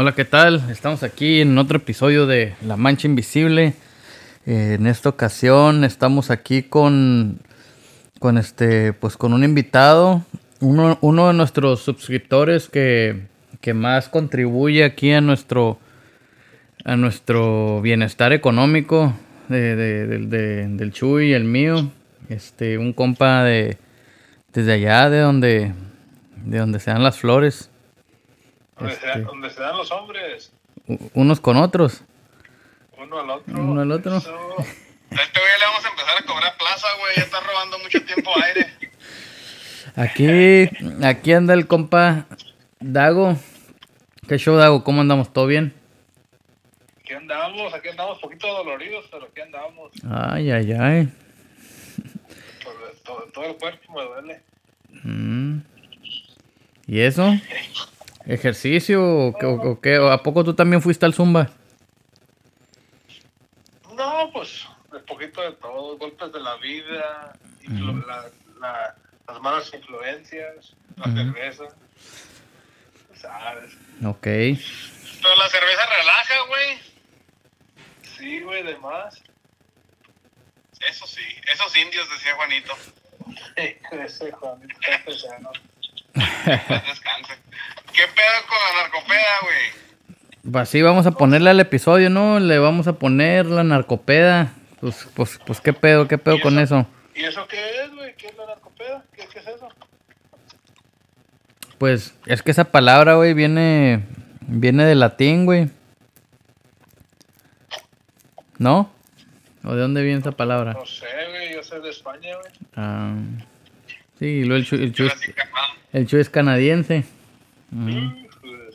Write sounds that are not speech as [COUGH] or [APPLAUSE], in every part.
Hola, ¿qué tal? Estamos aquí en otro episodio de La Mancha Invisible. Eh, en esta ocasión estamos aquí con, con este, pues con un invitado, uno, de nuestros suscriptores que, que más contribuye aquí a nuestro, a nuestro bienestar económico de, de- del- de- del Chuy el mío. Este, un compa de desde allá, de donde, de donde se dan las flores, Donde, se, Este. donde se dan los hombres, u- unos con otros. uno al otro. Uno al otro. Eso. A este güey le vamos a empezar a cobrar plaza, güey. Ya está robando mucho tiempo aire. Aquí, aquí anda el compa Dago. ¿Qué show, Dago? ¿Cómo andamos? ¿Todo bien? Aquí andamos, aquí andamos poquito doloridos, pero aquí andamos. Ay, ay, ay. Todo, todo, todo el cuerpo me duele. Mm. ¿Y eso? [LAUGHS] ¿Ejercicio o, qué- o- o qué? ¿O ¿A poco tú también fuiste al Zumba? No, pues, de poquito de todo, golpes de la vida, la- la- las malas influencias, la Ujú. cerveza. ¿Sabes? Ok. Pero la cerveza relaja, güey. Sí, güey, de más. Eso sí, esos indios, decía Juanito. [LAUGHS] Ese Juanito. Pues descanse. ¿Qué pedo con la narcopeda, güey? Pues así vamos a ponerle al episodio, ¿no? Le vamos a poner la narcopeda. Pues, pues, pues, ¿qué pedo? ¿Qué pedo ¿Y con eso? ¿Y eso qué es, güey? ¿Qué es la narcopeda? ¿Qué, qué es eso? Pues es que esa palabra, güey, viene, viene del latín, güey. ¿No? ¿O de dónde viene esa palabra? No sé, güey, yo soy de España, güey. Ah, sí, y luego el el Chuy es- el Chuy es canadiense. Pues,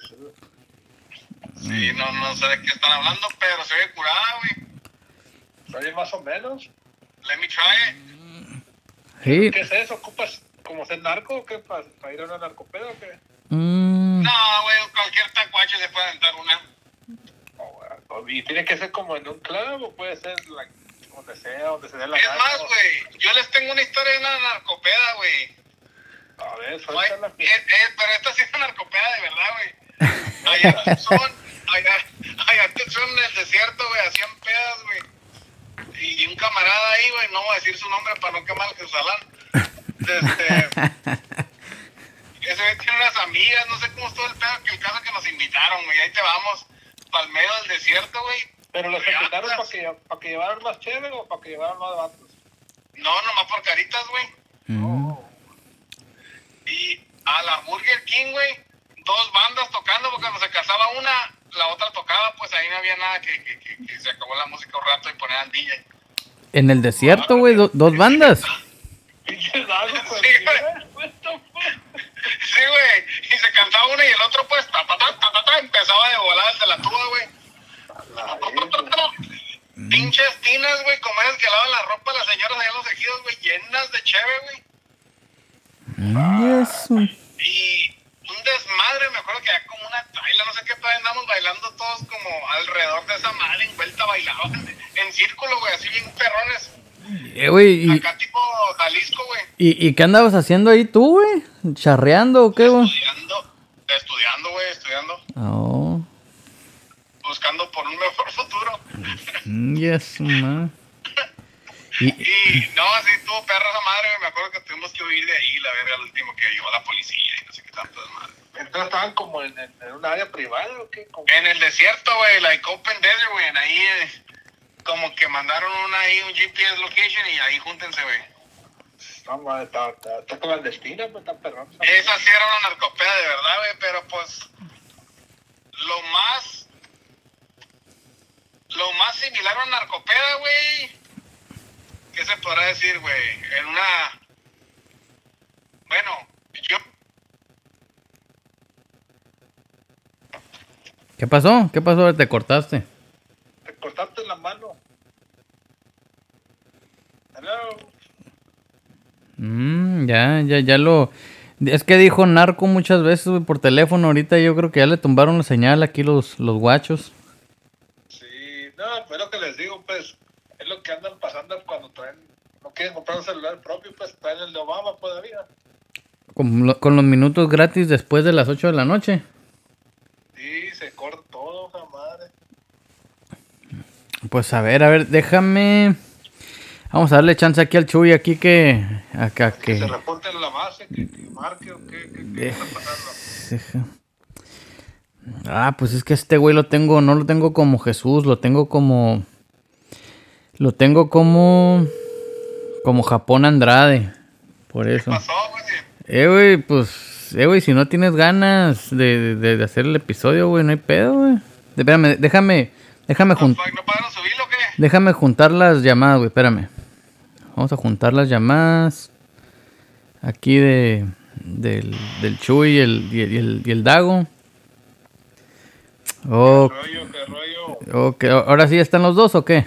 Sí, no, no sé de qué están hablando, pero se ve curada, güey. oye, más o menos. Let me try it. Sí. ¿Qué es eso? ¿Ocupas como ser narco o qué? ¿Para ir a una narcopeda o qué? Mm, No, güey, cualquier tacuache se puede aventar una. O, güey, ¿Y tiene que ser como en un club o puede ser like, donde sea, donde se dé la Es gana? más, güey, yo les tengo una historia de una narcopeda, güey. A ver, Ay, suéltala. eh, eh, pero esta sí es una narcopeda de verdad, güey. [LAUGHS] Allá Tucson, allá, allá en Tucson, en el desierto, güey, hacían pedas, güey. Y un camarada ahí, güey, no voy a decir su nombre para no quemar el salán. Este, ese güey tiene unas amigas, no sé cómo estuvo el pedo, que el caso que nos invitaron, güey, ahí te vamos, para el medio del desierto, güey. ¿Pero los invitaron para que, para que llevaran más chévere o para que llevaran más vatos? No, nomás por caritas, güey. mm. Y a la Burger King, güey, dos bandas tocando, porque cuando se casaba una, la otra tocaba, pues ahí no había nada que, que, que, que se acabó la música un rato y ponían DJ. En el desierto, güey, do- dos bandas. Sí, güey. Sí, güey, y se cansaba uno y el otro, pues, ta, ta, ta, ta, ta, ta, empezaba de volar de la tuba, güey. Pinches tinas, güey, como esas que lavan la ropa las señoras allá en los ejidos, güey, llenas de cheve, güey. Eso. Y un desmadre, me acuerdo que había como una traila, no sé qué, todavía andamos bailando todos como alrededor de esa madre, en vuelta bailaban, [LAUGHS] en círculo, güey, así bien perrones. Eh, güey, y, Acá tipo Jalisco, güey, y, ¿y qué andabas haciendo ahí tú, güey? ¿Charreando o qué, güey? estudiando, estudiando, güey, estudiando, Oh, buscando por un mejor futuro. mm, yes, ma. Y, Y no, así tuvo perra esa madre, me acuerdo que tuvimos que huir de ahí, la verga, al último que llegó la policía y no sé qué tanto desmadre. Entonces estaban como en, en, en un área privada o qué? Como- En el desierto, güey, like open desert, güey, en ahí eh, como que mandaron una ahí, un GPS location y ahí júntense, güey. No, madre, está, está, está clandestina, pues está perrón. Esa sí era una narcopeda de verdad, güey, pero pues lo más lo más similar a una narcopeda, güey. ¿Qué se podrá decir, güey? En una bueno, yo ¿Qué pasó? ¿Qué pasó? Te cortaste. Te cortaste la mano. Hello. Mm, ya, ya, ya lo... Es que dijo narco muchas veces, güey, por teléfono. Ahorita yo creo que ya le tumbaron la señal aquí los, los guachos. Sí, no, lo que les digo, pues, es lo que andan pasando cuando traen, no quieren comprar un celular propio, pues traen el de Obama todavía. Con, lo- con los minutos gratis después de las 8 de la noche. Sí, se corta todo, madre. Pues a ver, a ver, déjame. Vamos a darle chance aquí al Chuy, aquí que. Acá Que que. se reporte en la base, que, que marque o qué, qué, qué está pasando. Ah, pues es que este güey lo tengo, no lo tengo como Jesús, lo tengo como. Lo tengo como. Como Japón Andrade. Por eso. pasó, güey? Eh, güey, pues. Eh, güey, si no tienes ganas de, de, de hacer el episodio, güey, no hay pedo, güey. Espérame, déjame. Déjame ¿No, juntar. ¿No subirlo o qué? Déjame juntar las llamadas, güey, espérame. Vamos a juntar las llamadas. Aquí de. Del, del Chuy y el, y el, y el, Dago. Oh, rollo, qué rollo. ahora sí están los dos o qué?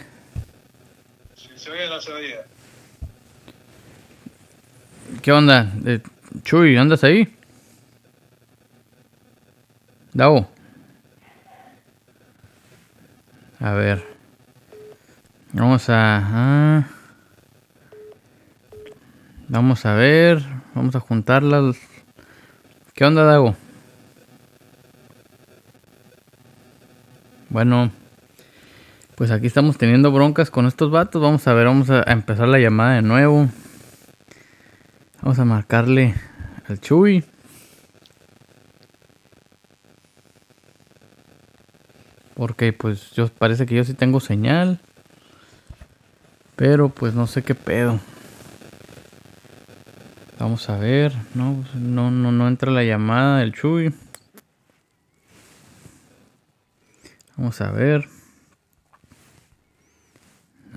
¿Qué onda? Eh, Chuy, ¿andas ahí? Dago. A ver. Vamos a... Vamos a ver. Vamos a juntarlas. ¿Qué onda, Dago? Bueno. Pues aquí estamos teniendo broncas con estos vatos. Vamos a ver, vamos a empezar la llamada de nuevo. Vamos a marcarle al Chuy. Porque pues yo parece que yo sí tengo señal. Pero pues no sé qué pedo. Vamos a ver. No, pues, no, no, no entra la llamada del Chuy. Vamos a ver.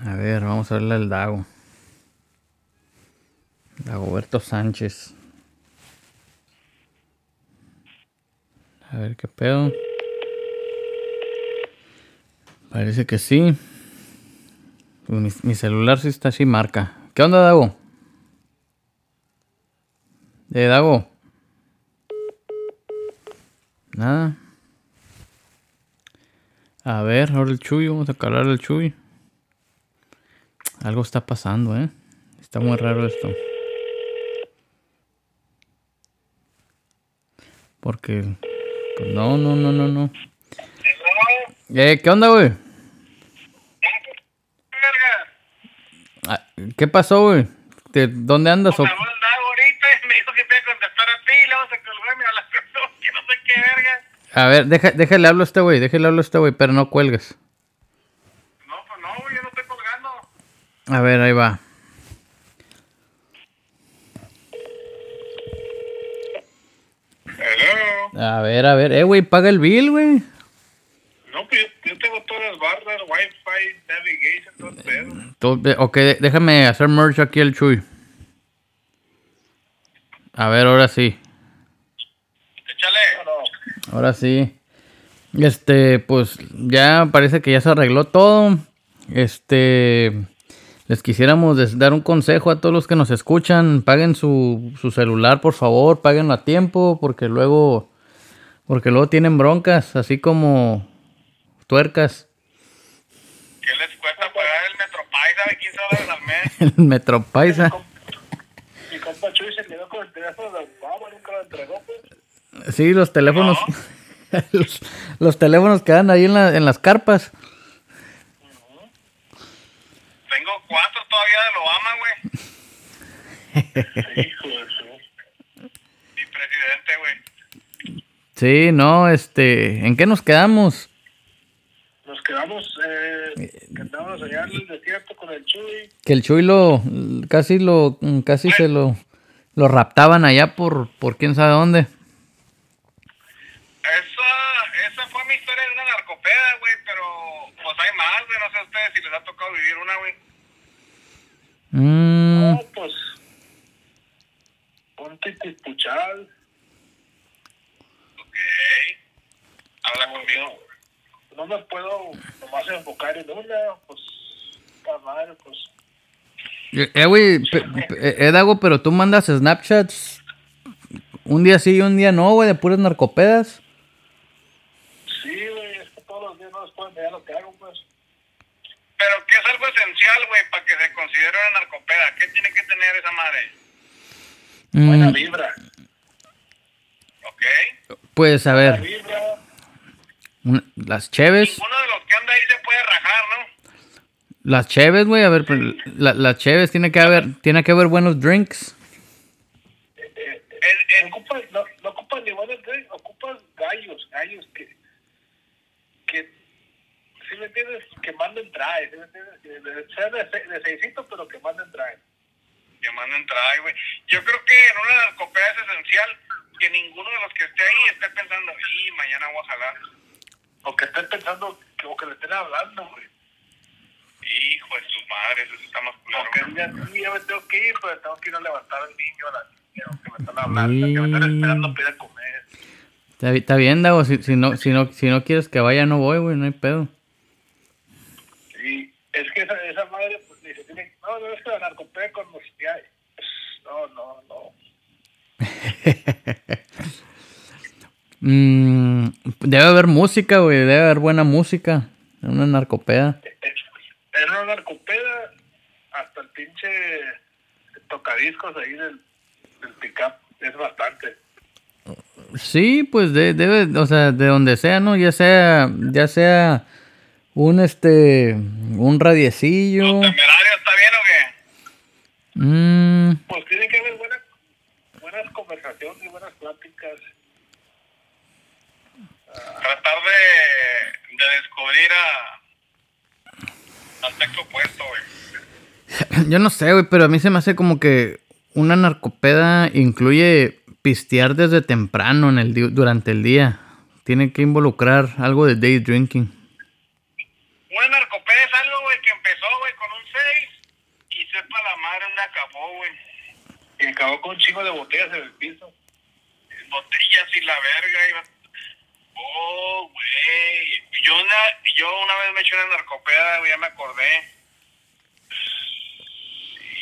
A ver, vamos a verle al Dago. Dagoberto Sánchez. A ver qué pedo. Parece que sí. Pues Mi, celular sí está así marca. ¿Qué onda, Dago? ¿De Dago? Nada. A ver, ahora el Chuy, vamos a calar al Chuy. Algo está pasando, ¿eh? Está muy raro esto. Porque... Pues no, no, no, no, no. Eh, ¿Qué onda, güey? Ah, ¿Qué pasó, güey? ¿De ¿Dónde andas? o- Me habló el Dago ahorita y me dijo que te iba a contestar a ti y luego se colgó y me habló [LAUGHS] que no sé qué verga. A ver, deja, déjale hablo a este güey, déjale hablo a este güey, pero no cuelgues. No, pues no, güey, yo no estoy colgando. A ver, ahí va. Hello. A ver, a ver. Eh, güey, paga el bill, güey. No, pues yo, tengo todas las barras, Wi-Fi, navigation, todo el pedo. De- Ok, déjame hacer merge aquí el Chuy. A ver, ahora sí. Échale. Ahora sí. Este, pues ya parece que ya se arregló todo. Este, les quisiéramos dar un consejo a todos los que nos escuchan. Paguen su, su celular, por favor, páguenlo a tiempo, porque luego, porque luego tienen broncas, así como tuercas. ¿Qué les cuesta pagar el Metropaisa de 15 dólares al mes? [LAUGHS] El Metropaisa. Mi compa Chuy se quedó con el teléfono del babo, nunca lo entregó, pues. Sí, los teléfonos. [LAUGHS] los, los teléfonos quedan ahí en, la- en las carpas. Tengo todavía del Obama, güey. [LAUGHS] Hijo de su. Mi presidente, güey. Sí, no, este, ¿en qué nos quedamos? Nos quedamos, eh, que andábamos allá en el desierto con el Chuy. Que el Chuy lo, casi lo, casi se lo, lo raptaban allá por, por quién sabe dónde. Esa, esa fue mi historia de una narcopeda, güey, pero pues hay más, güey. No sé a ustedes si les ha tocado vivir una, güey. Mm, No, pues. Ponte tipuchal. Ok. Habla conmigo. No me puedo nomás enfocar en una, pues. Madre, pues. eh, güey, pe- pe- eh, Dago, pero tú mandas Snapchats un día sí y un día no, güey, de puras narcopedas. Sí, güey, es que todos los días no les pueden ver lo que hago, pues. Pero ¿qué esencial, güey, para que se considere una narcopeda? ¿Qué tiene que tener esa madre? Buena Mm, vibra. Ok. pues a Buena ver, vibra. Una- las cheves. Uno de los que anda ahí se puede rajar, ¿no? Las cheves, güey. A ver, pero la- las cheves tiene que haber, tiene que haber buenos drinks. Eh, El, el, no ocupas, no, no ocupas ni buenos drinks, ocupas gallos, gallos que, que, si me entiendes, que manden trae, ¿sí me entiendes? Que de- Sea de, de seisito, pero que manden trae. que manden trae, güey. Yo creo que en una narcopea es esencial que ninguno de los que esté ahí esté pensando, y mañana voy a jalar. O que estén pensando, que, o que le estén hablando, güey. Hijo de sus madres, eso está más claro. Porque día sí, ya me tengo que ir, pero tengo que ir a levantar al niño, a la niña, o que me están hablando, que me están esperando para ir a comer. Está bien, Dago. Si, si, no, si, no, si no quieres que vaya, no voy, güey. No hay pedo. Es que esa, esa madre, pues, dice, tiene, no, no, es que la narcopea con los que hay. No, no, no. [LAUGHS] Mm, debe haber música, güey. Debe haber buena música. En una narcopeda. En una narcopeda, hasta el pinche tocadiscos ahí del, del pick-up es bastante. Sí, pues de- debe, o sea, de donde sea, ¿no? Ya sea, ya sea un este, un radiecillo. ¿Temerario está bien o qué? Mm, Pues tiene que haber buena, buenas conversaciones y buenas pláticas. Tratar de, de descubrir a, al sexo opuesto, güey. yo no sé, güey, pero a mí se me hace como que una narcopeda incluye pistear desde temprano en el durante el día. Tiene que involucrar algo de day drinking. Una narcopea es algo, güey, que empezó, güey, con un 6 y sepa la madre dónde acabó, güey. Y acabó con un chingo de botellas en el piso. botellas y la verga. Iba... Oh, güey. Yo una, yo una vez me eché una narcopeda, güey, ya me acordé.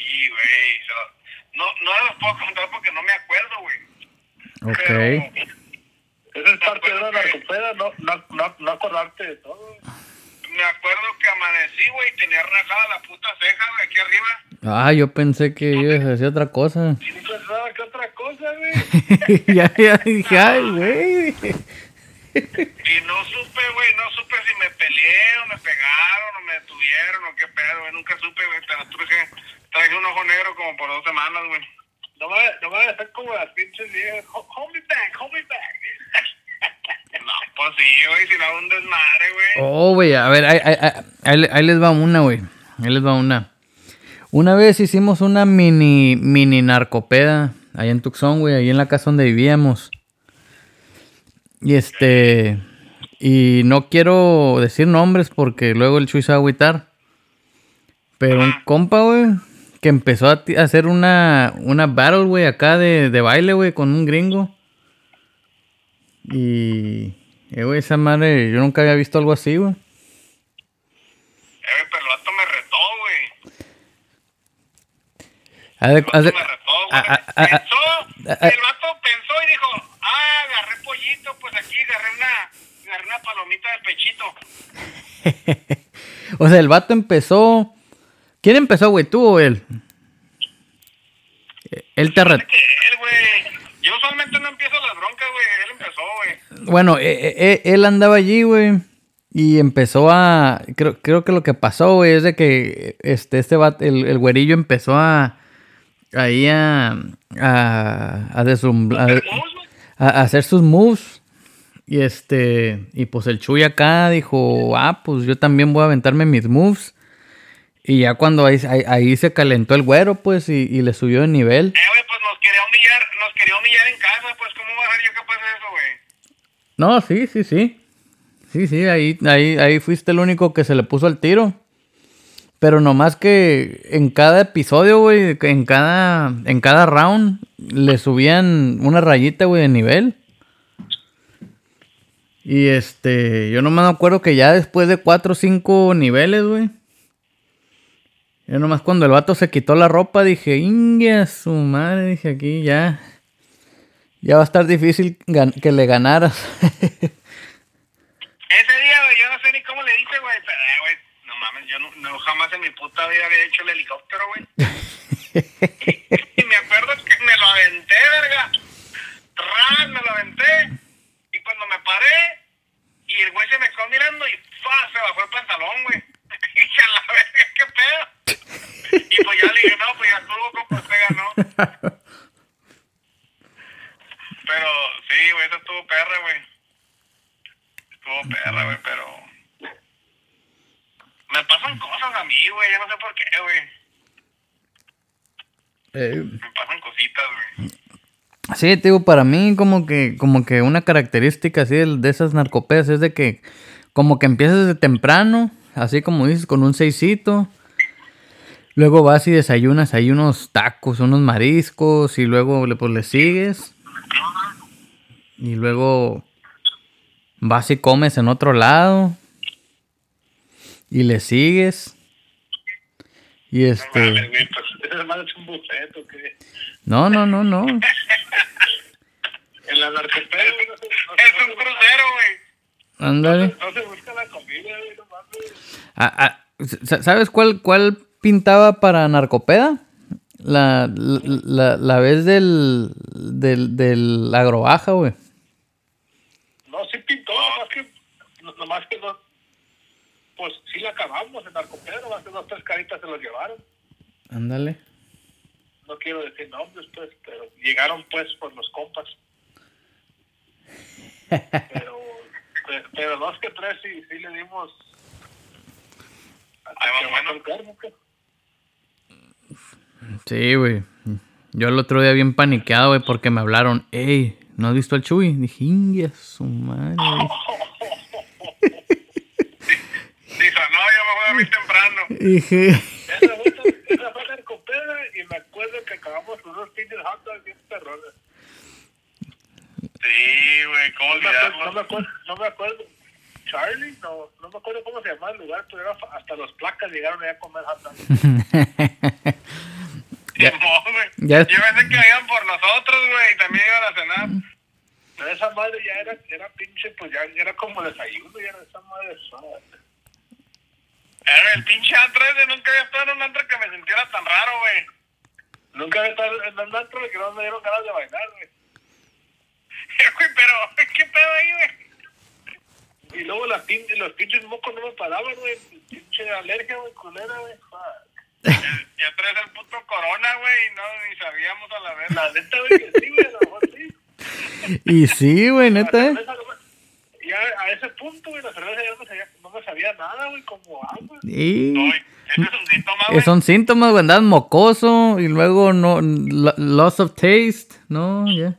Sí, güey. se lo- No, no los puedo contar porque no me acuerdo, güey. Ok. Pero Esa es parte de una narcopeda, no, no, no, no acordarte de todo. Me acuerdo que amanecí, güey, tenía rajada la puta ceja, güey, aquí arriba. Ah, yo pensé que ibas a decir otra cosa. [LAUGHS] No pensaba que otra cosa, güey. [LAUGHS] ya, ya dije, ay, güey. Y no supe, güey, no supe si me peleé o me pegaron o me detuvieron o qué pedo, güey. Nunca supe, güey, traje, traje un ojo negro como por dos semanas, güey. No va, no va a ser como las pinches viejas. "Ho- Hold me back, hold me back. No, pues sí, güey, si no un desmadre, güey. Oh, güey, a ver, ahí, ahí- ahí- ahí le- ahí les va una, güey. Ahí les va una. Una vez hicimos una mini, mini narcopeda ahí en Tucson, güey, ahí en la casa donde vivíamos. Y este, y no quiero decir nombres porque luego el Chuy se va a agüitar. Pero un compa, güey, que empezó a hacer una, una battle, güey, acá de, de baile, güey, con un gringo. Y, eh, güey, esa madre, yo nunca había visto algo así, güey. Eh, pero el vato me retó, güey. De- El de- vato me retó, güey. Pensó, el vato pensó y dijo, ah, agarré pollito, pues aquí agarré una, agarré una palomita de pechito. [LAUGHS] o sea, el vato empezó. ¿Quién empezó, güey? ¿Tú o él? Eh, Él te re- Que él, güey. Yo usualmente no empiezo las broncas, güey. Él empezó, güey. Bueno, eh, eh, eh, él andaba allí, güey. Y empezó a. Creo, creo que lo que pasó, güey, es de que este, este el, el güerillo empezó a. Ahí a. A, a, desum- a- hacer sus moves. Y este. Y pues el Chuy acá dijo: Ah, pues yo también voy a aventarme mis moves. Y ya cuando ahí, ahí, ahí se calentó el güero, pues, y, y le subió de nivel. Eh, güey, pues nos quería humillar, en casa, pues, ¿cómo voy a ser yo capaz de eso, güey? No, sí, sí, sí. Sí, sí, ahí, ahí, ahí fuiste el único que se le puso al tiro. Pero nomás que en cada episodio, güey, en cada, en cada round, le subían una rayita, güey, de nivel. Y este, yo nomás me acuerdo que ya después de cuatro o cinco niveles, güey. Yo nomás cuando el vato se quitó la ropa dije, ingue a su madre, dije aquí ya. Ya va a estar difícil que le ganaras. [LAUGHS] Ese día, güey, yo no sé ni cómo le hice, güey, pero, eh, güey, no mames, yo no, no, jamás en mi puta vida había hecho el helicóptero, güey. [LAUGHS] y me acuerdo que me lo aventé, verga. Tran, me lo aventé. Y cuando me paré, y el güey se me quedó mirando y fa, se bajó el pantalón, güey. [LAUGHS] y a la verga, qué pedo. y pues ya le dije, no, pues ya estuvo, compa, se ganó. Pero sí, güey, eso estuvo perra, güey. Estuvo perra, güey, pero. Me pasan cosas a mí, güey, yo no sé por qué, güey. Eh. Me pasan cositas, güey. Sí, digo, para mí como que, como que una característica así de, esas narcopeas es de que como que empiezas de temprano, así como dices, con un seisito. Luego vas y desayunas ahí unos tacos, unos mariscos y luego pues, le sigues. Y luego vas y comes en otro lado. Y le sigues. Y este... pues. No, no, no, no. [LAUGHS] En la no, Es un crucero, güey. Ándale. no se busca la comida, güey, no mames. Ah, Ah, sa- ¿Sabes cuál, cuál pintaba para Narcopeda? La, la, la, la vez del, del, del agrobaja, güey. No, sí pintó, nomás que, no- nomás que no, pues sí la acabamos en narcopea, nomás que dos, tres caritas se los llevaron. Ándale. No quiero decir nombres, pues, pero llegaron, pues, por los compas. Pero, pe- [LAUGHS] pero dos que tres sí, sí le dimos... Ahí va, bueno. Sí, güey. Yo el otro día bien paniqueado, güey, porque me hablaron. Ey, ¿no has visto al Chuy? Dije, ingia su madre. [LAUGHS] [LAUGHS] güey". Dijo, dormir temprano. Dije, Esa fue, esa fue narcopea y me acuerdo que acabamos con unos pinches hot dogs bien perrones. Sí, güey, ¿cómo No me, acuerdo, no, me olvidarlo? acuerdo, no me acuerdo. Charlie, no, no me acuerdo cómo se llamaba el lugar, pero hasta los placas llegaron allá a comer hot dogs. [LAUGHS] Ya- Yo pensé que iban por nosotros, güey, y también iban a cenar. Pero esa madre ya era, era pinche, pues ya era como desayuno, ya era esa madre suave. Era el pinche antro ese, nunca había estado en un antro que me sintiera tan raro, güey. Nunca había estado en un antro que no me dieron ganas de bailar, güey. [LAUGHS] Güey, pero, [LAUGHS] ¿qué pedo ahí, güey? Y luego pin, los pinches mocos no me paraban, güey. Pinche alergia, güey, culera, güey. Fuck. Ya, ya traes el puto corona, güey, y no, ni sabíamos a la vez. La neta, güey, que sí, güey, a lo mejor sí. y sí, güey, neta, ¿eh? Ya a ese punto, güey, la cerveza ya no me sabía, sabía nada, güey, como agua. Y... Uy, ese es un síntoma, Eh, güey. Son síntomas, güey, andas mocoso y luego no, lo- loss of taste, no, ya.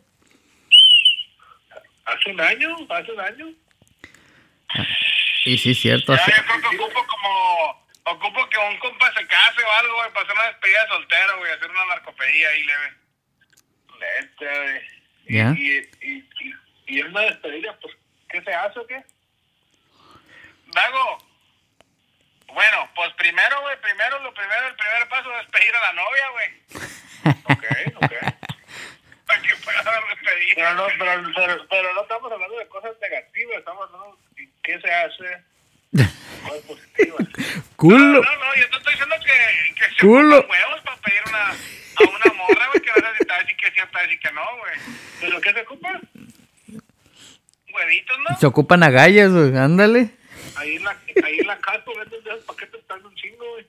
Hace un año, hace un año. Y sí, cierto. Ya, hace- yo creo que ocupo como... Ocupo que un compa se case o algo, güey, para hacer una despedida de soltero, güey, hacer una narcopedia ahí leve. Neta, güey. Y- Ya. Y, y, y, y en una despedida, pues, ¿qué se hace o qué? Dago, bueno, pues primero, güey, primero, lo primero, el primer paso es despedir a la novia, güey. Ok, ok. [LAUGHS] Para que pueda. Pero no, pero, pero, pero no estamos hablando de cosas negativas, estamos hablando de qué se hace, cosas positivas. [LAUGHS] No, Culo. no, no, yo te estoy diciendo que, que se Culo. huevos para pedir una, a una morra, güey, que vas a decir que sí, hasta decir que no, güey. ¿Pero qué se ocupa? Huevitos, ¿no? Se ocupan agallas, güey, ándale. Ahí en la, ahí en la casa venden de esos paquetes están un chingo, güey.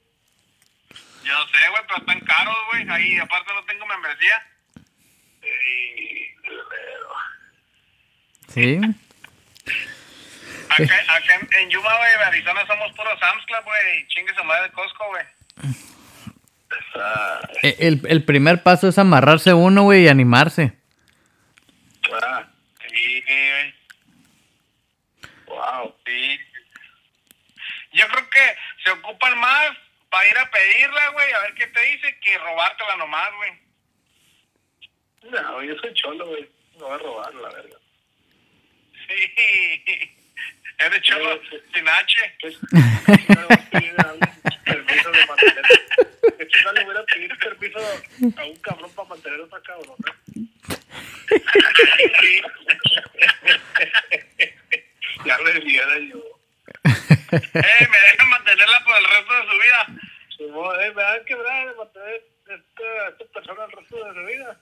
Yo sé, güey, pero están caros, güey. Ahí, aparte no tengo membresía. Y, pero, Sí. Acá, acá en, en Yuma, güey, en Arizona somos puros Sam's Club, güey. y Chingue su madre de Costco, güey. ah, E- El, el primer paso es amarrarse uno, güey, y animarse. ah, Sí, güey. wow. Sí. Yo creo que se ocupan más para ir a pedirla, güey, a ver qué te dice, que robártela nomás, güey. No, yo soy cholo, güey. No voy a robar, la verga. Sí. [LAUGHS] Eres cholo Sí, sí. sin H. [LAUGHS] ¿Qué chingado voy a a alguien permiso de mantener? ¿Qué chingado le voy a pedir permiso a un cabrón para mantener otra cabrona? Sí. [LAUGHS] ya me viera yo. Eh, me dejan mantenerla por el resto de su vida. Simón, eh, me van a quebrar de mantener esta, esta persona el resto de su vida.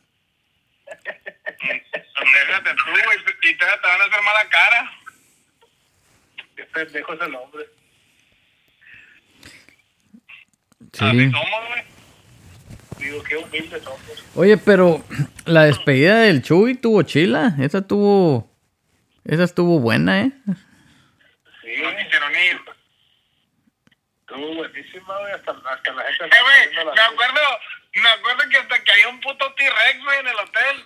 Déjate tú, güey, y te, te van a hacer mala cara. Qué pendejo es el hombre. Así Sí. somos, güey. Digo, qué humildes somos. Oye, pero la despedida del Chuy tuvo chila. Esa tuvo. Esa estuvo buena, ¿eh? Dormir. Estuvo buenísima, güey. Hasta, hasta la gente. Eh, güey, me acuerdo, me acuerdo que hasta que había un puto T-Rex, güey, en el hotel.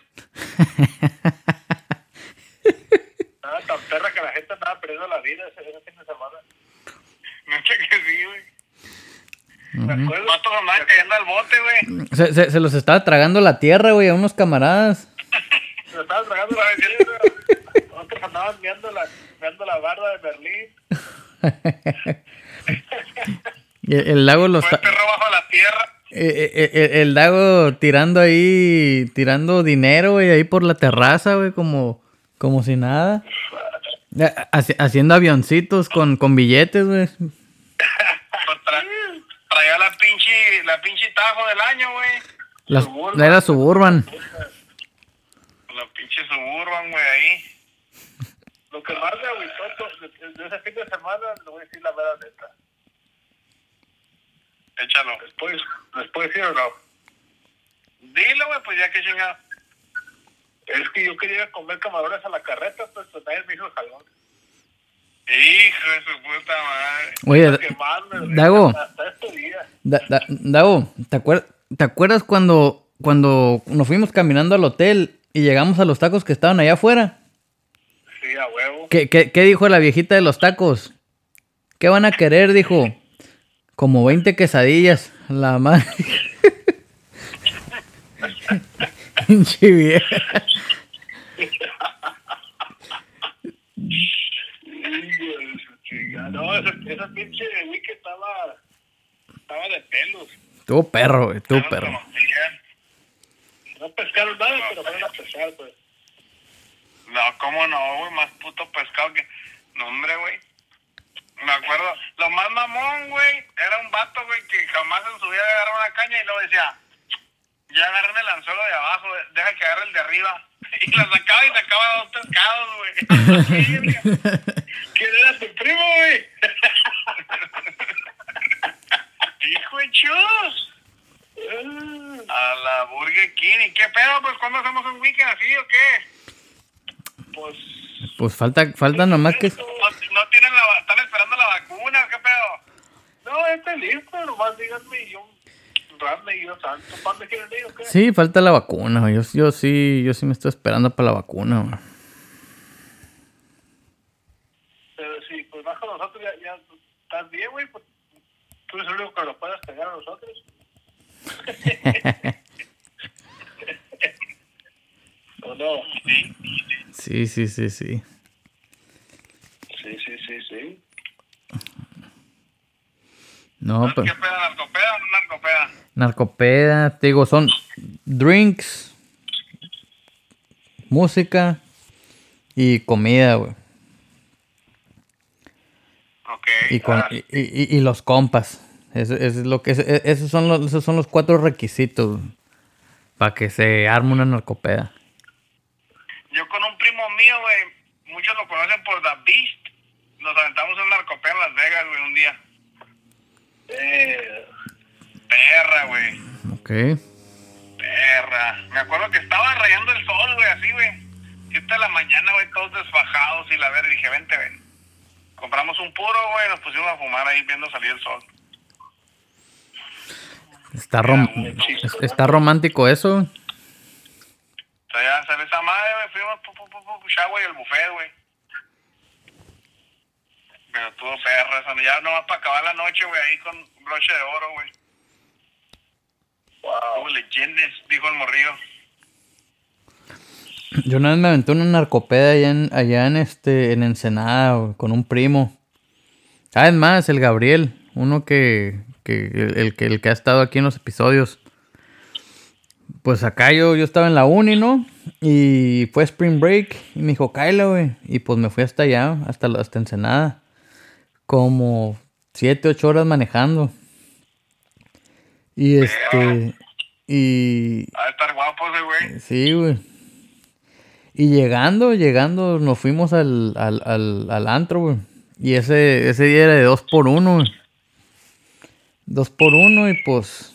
Estaba tan perra que la gente andaba perdiendo la vida ese, ese fin de semana. Neta que sí, güey. ¿Me acuerdo? Vatos andaban cayendo al bote, güey. Se, se- se los estaba tragando la tierra, güey, a unos camaradas. Se estaban tragando la vida. Otros andaban viendo la, la barda de Berlín. [LAUGHS] El, el lago los bajo la tierra. eh, eh, eh, el lago tirando ahí, tirando dinero, güey, ahí por la terraza, güey, como, como si nada. Haci- haciendo avioncitos con, con billetes, güey. [LAUGHS] Tra- traía la pinche, la pinche tajo del año, güey. Las, Suburban. era suburban. La pinche suburban, güey, ahí. Lo que más me agüitó to- de, de ese fin de semana, le voy a decir la verdad neta. Échalo. Después, después sí o no. Dilo, güey, pues ya que chingado. Es que yo quería comer camarones a la carreta, pues, pues nadie me hizo el jalón. Hijo de su puta madre. Oye, Dago. hasta este día. Da- da- Dago, ¿te, acuer- ¿te acuerdas cuando, cuando nos fuimos caminando al hotel y llegamos a los tacos que estaban allá afuera? Sí, a huevo. ¿Qué, qué, qué dijo la viejita de los tacos? ¿Qué van a querer? Dijo. Como 20 quesadillas. La madre. [LAUGHS] De. No, esa, esa pinche wiki estaba, estaba de pelos. Estuvo perro. Estuvo perro. No pescaron nada, pero fueron a pescar, pues. No, cómo no, güey, más puto pescado que... No, hombre, güey. Me acuerdo, lo más mamón, güey, era un vato, güey, que jamás en su vida agarrado una caña y luego decía, ya agarré el anzuelo de abajo, deja que agarre el de arriba. [LAUGHS] Y la sacaba y sacaba dos pescados, güey. [LAUGHS] ¿Quién era tu primo, güey? [LAUGHS] Hijo de chus. A la Burger King. ¿Y qué pedo? Pues, ¿cuándo hacemos un weekend así o qué? Pues, Pues falta, falta nomás que. ¿No, no tienen la, están esperando la vacuna qué pedo? no, este listo, nomás díganme yo. Sí, falta la vacuna. Yo, yo sí, yo sí me estoy esperando para la vacuna. Pero si, pues vas con nosotros, ya, ya estás bien, güey, pues tú eres el único que nos puedes pegar a nosotros. [LAUGHS] [LAUGHS] ¿O no? Sí. Sí, sí, sí, sí. Sí, sí, sí, sí. No, pues, ¿Qué pero. pedo? ¿Narcopeda o no narcopeda? Narcopeda, te digo, son drinks, música y comida, güey. Ok. Y, con, y, y- y los compas. Eso, eso es lo que, eso- esos, son los, esos son los cuatro requisitos para que se arme una narcopeda. Yo con un primo mío, güey, muchos lo conocen por The Beast. Nos aventamos un narcopeda en Las Vegas, güey, un día. Eh, Perra, güey. Ok. Perra. Me acuerdo que estaba rayando el sol, güey, así, güey. Siete de la mañana, güey, todos desfajados y la ver, dije, vente, ven. Compramos un puro, güey, nos pusimos a fumar ahí viendo salir el sol. Está, rom- es- está romántico eso. O sea, ya sale esa madre, pu, pu, pu, shower y el buffet, güey. Pero estuvo perra, esa, ya nomás para acabar la noche, güey, ahí con broche de oro, güey. wow. Leyendas, dijo el morrillo. Yo una vez me aventé una narcopeda allá en, allá en este, en Ensenada, güey, con un primo. Ah, es más, el Gabriel, uno que, que el, el que el que ha estado aquí en los episodios. Pues acá yo, yo estaba en la uni, ¿no? Y fue Spring Break y me dijo, cállate, güey. Y pues me fui hasta allá, hasta, hasta Ensenada. Como siete, ocho horas manejando. Y este... Y, de estar guapo ese güey. Sí, güey. Y llegando, llegando, nos fuimos al, al, al, al antro, güey. Y ese, ese día era de dos por uno, güey. Dos por uno y pues...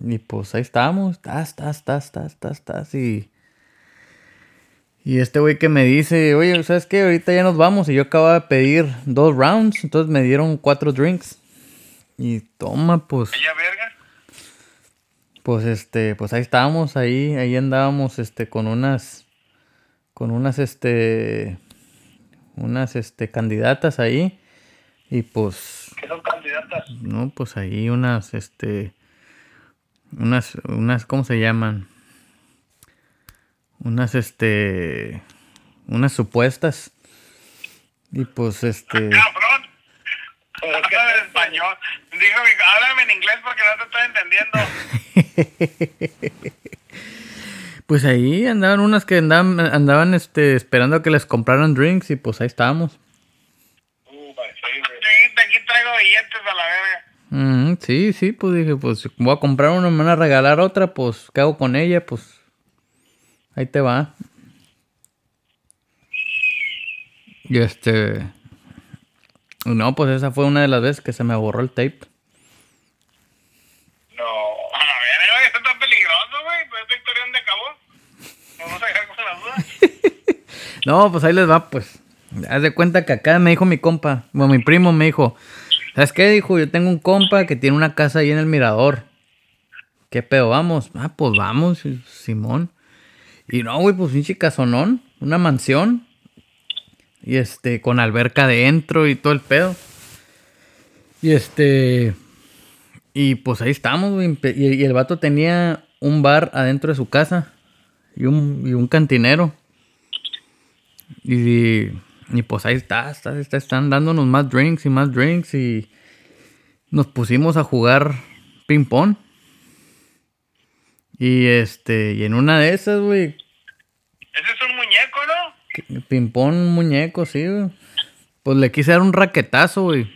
Y pues ahí estábamos. Tas, tas, tas, tas, tas, tas. Y... Y este güey que me dice, oye, ¿sabes qué? Ahorita ya nos vamos. Y yo acababa de pedir dos rounds, entonces me dieron cuatro drinks. Y toma, pues. Ella verga. Pues este, pues ahí estábamos, ahí, ahí andábamos, este, con unas, con unas, este, unas, este, candidatas ahí. Y pues, Que son candidatas. no, pues ahí unas, este, unas, unas, ¿cómo se llaman? Unas, este, unas supuestas. Y pues, este, Cabrón. Es Habla en español. Dijo, háblame en inglés porque no te estoy entendiendo. [LAUGHS] pues ahí andaban unas que andaban, andaban, este, esperando a que les compraran drinks y pues ahí estábamos. Uh, my favorite. Yo aquí, traigo billetes a la verga. Mm, sí, sí, pues dije, pues voy a comprar una, me van a regalar otra, pues, ¿qué hago con ella? Pues, ahí te va. Y este... No, pues esa fue una de las veces que se me borró el tape. No. [LAUGHS] A la verga, está peligroso, güey. Pero esta historia dónde acabó. Vamos a dejar con la duda. [LAUGHS] No, pues ahí les va, pues. Haz de cuenta que acá me dijo mi compa, bueno, mi primo me dijo, ¿sabes qué? Dijo, yo tengo un compa que tiene una casa ahí en el mirador. ¿Qué pedo? Vamos. Ah, pues vamos, Simón. Y no, güey, pues pinche casonón, una mansión. Y este, con alberca adentro y todo el pedo. Y este. Y pues ahí estamos, güey. y el vato tenía un bar adentro de su casa. Y un, y un cantinero. Y, y pues ahí está, está, está- están dándonos más drinks y más drinks. Y nos pusimos a jugar ping pong. Y este, y en una de esas, güey, Ese es un muñeco, ¿no? Ping pong muñeco, sí, güey. Pues le quise dar un raquetazo, güey.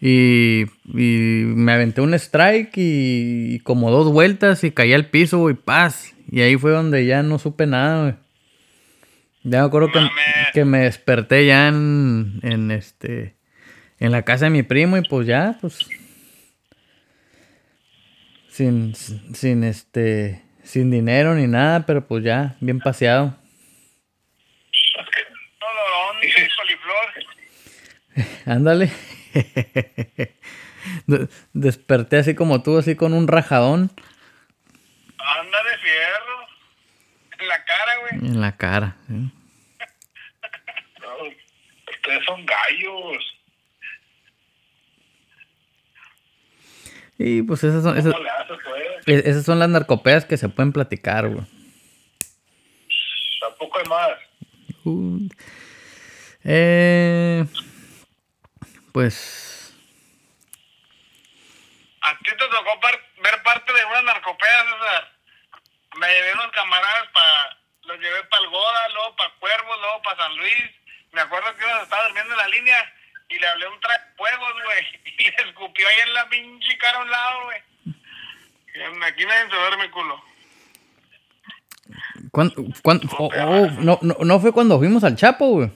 Y, y me aventé un strike y, y como dos vueltas y caí al piso, güey, paz. Y ahí fue donde ya no supe nada, güey. Ya me acuerdo que, que me desperté ya en, en este en la casa de mi primo y pues ya, pues sin, sin este sin dinero ni nada, pero pues ya, bien paseado. Ándale. [LAUGHS] De- Desperté así como tú, así con un rajadón Anda de fierro. En la cara, güey. en la cara. ¿sí? No, ustedes son gallos. Y pues esas son, esas, ¿Cómo le haces, pues? e- esas son las narcopeas que se pueden platicar, güey. Tampoco hay más. Uh, eh, pues A ti te tocó par- ver parte de una narcopea, César. Me llevé unos camaradas para. Los llevé para el Goda, luego para Cuervos, luego para San Luis. Me acuerdo que uno estaba durmiendo en la línea y le hablé un fuegos, güey. [LAUGHS] Y le escupió ahí en la pinche cara a un lado, güey. Aquí nadie se duerme, culo. ¿cuándo, cuándo- oh, oh, no, no, no fue cuando fuimos al Chapo, güey.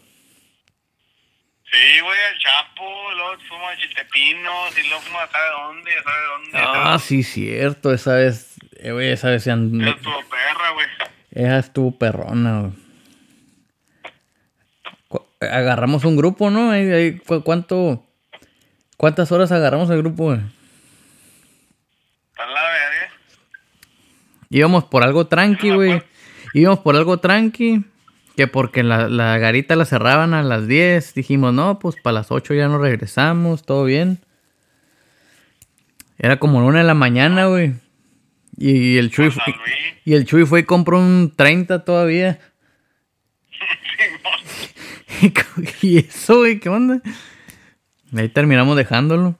Sí, güey, el Chapo, luego fuimos a Chiltepinos y luego fuimos a sabe dónde, a sabe dónde. Ah, sí, cierto, esa vez, eh, güey, esa vez se and- Esa estuvo perra, güey. esa estuvo perrona, güey. Agarramos un grupo, ¿no? Ahí, ahí, cu- ¿Cuánto, cuántas horas agarramos el grupo, güey? La verga. Íbamos por algo tranqui, güey. Íbamos por algo tranqui. Que porque la, la garita la cerraban a las 10. Dijimos, no, pues para las 8 ya nos regresamos, todo bien. Era como la una de la mañana, güey. Y el Chuy, fue- y el Chuy fue y compró un 30 todavía. [LAUGHS] [LAUGHS] y eso, güey, ¿qué onda? Ahí terminamos dejándolo.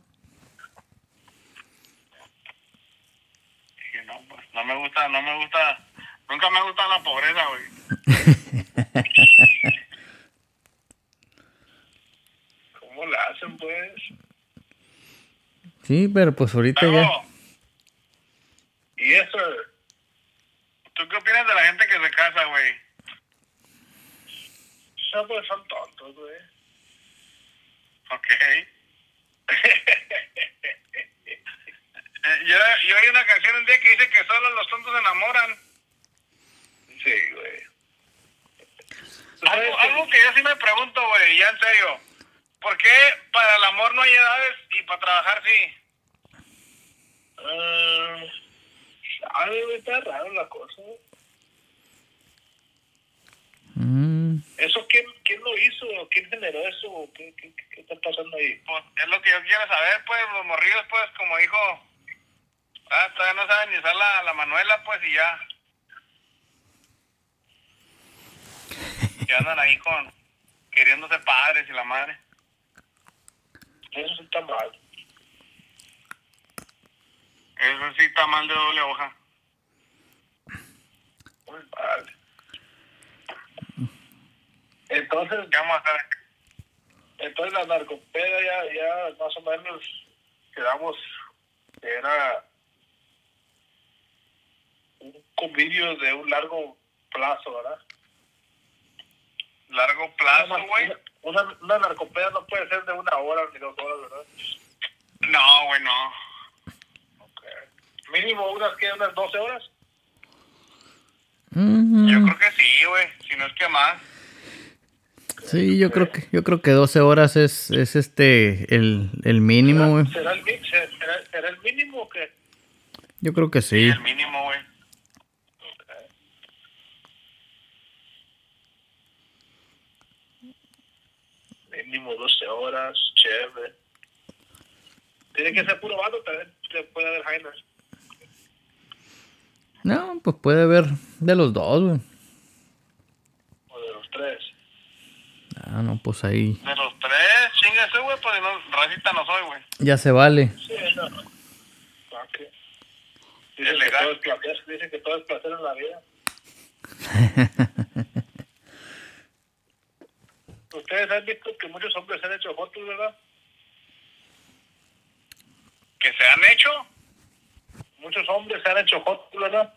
No, pues no me gusta, no me gusta, nunca me gusta la pobreza, güey. [LAUGHS] ¿Cómo le hacen, pues? Sí, pero pues ahorita ya. Yes, sir. ¿tú qué opinas de la gente que se casa, güey? No, pues son tontos, güey. Ok. [LAUGHS] Yo, yo oí una canción un día que dice que solo los tontos se enamoran. Sí, güey. Algo, algo que yo sí me pregunto, güey, ya en serio. ¿Por qué para el amor no hay edades y para trabajar sí? Ah, sabe, güey, está raro la cosa. Mm, ¿Eso quién, quién lo hizo? ¿Quién generó eso? ¿Qué, qué, qué, qué está pasando ahí? Pues es lo que yo quiero saber, pues, los morrillos, pues, como dijo, ah, todavía no saben ni usar la, la Manuela, pues, y ya. [LAUGHS] Y andan ahí con, queriéndose padres y la madre. Eso sí está mal. Eso sí está mal de doble hoja. Muy mal. Entonces, ¿Qué vamos a hacer? entonces la narcopedia ya, ya más o menos quedamos que era un convivio de un largo plazo, ¿verdad? Largo Una, plazo, güey. una, una narcopedia no puede ser de una hora ni dos horas, ¿verdad? No, güey, no. Mínimo unas que unas 12 horas. mm, Yo creo que sí, güey. Si no es que más. sí, yo creo que yo creo que 12 horas es, es este el, el mínimo, güey. ¿Será el, será, será el mínimo o qué? Yo creo que sí. El mínimo, güey. Mínimo 12 horas, chévere. Tiene que ser puro vato, también se puede haber Jainers. No, pues puede haber de los dos, güey. O de los tres. Ah, no, pues ahí De los tres, chingase, güey, pues no, racista no soy, güey. ya se vale. Sí, no. ¿Para qué? Dicen Es que, todo es placer, dicen que todo es placer en la vida. [LAUGHS] Ustedes han visto que muchos hombres se han hecho fotos, ¿verdad? Que se han hecho, Muchos hombres se han hecho fotos, ¿verdad?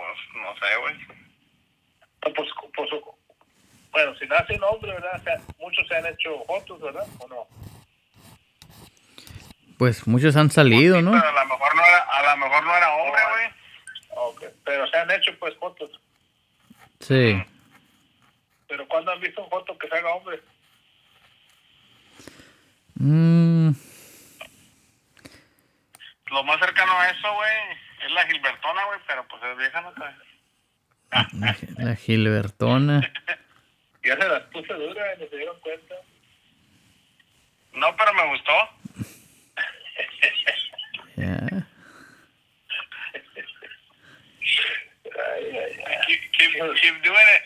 pues no sé, güey. Pues, pues, bueno, si nace un hombre, ¿verdad? O sea, muchos se han hecho fotos, ¿verdad? ¿O no? Pues muchos han salido, ¿no? Pero a lo mejor no era, a lo mejor no era hombre, güey. Ok, pero se han hecho pues fotos. Sí. Pero cuando han visto fotos que se haga hombre? Mm, Lo más cercano a eso, güey, es la Gilbertona, güey, pero pues es vieja, no la, Gilbertona. [LAUGHS] Ya se las puse duras no se dieron cuenta. No, pero me gustó. Ya. Ay, ay, ay. Keep, keep, keep doing it.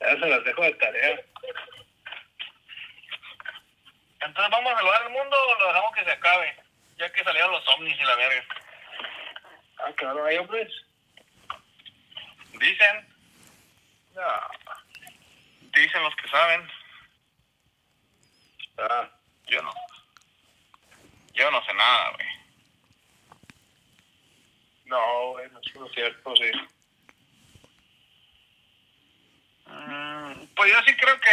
Ya se las dejo de tarea. Entonces, ¿vamos a salvar el mundo o lo dejamos que se acabe? Ya que salieron los ovnis y la verga. Ah, claro, hay hombres. Dicen, No. dicen los que saben. Ah, Yo no. Yo no sé nada, güey. no, bueno, eso es cierto, sí. Mm, pues yo sí creo que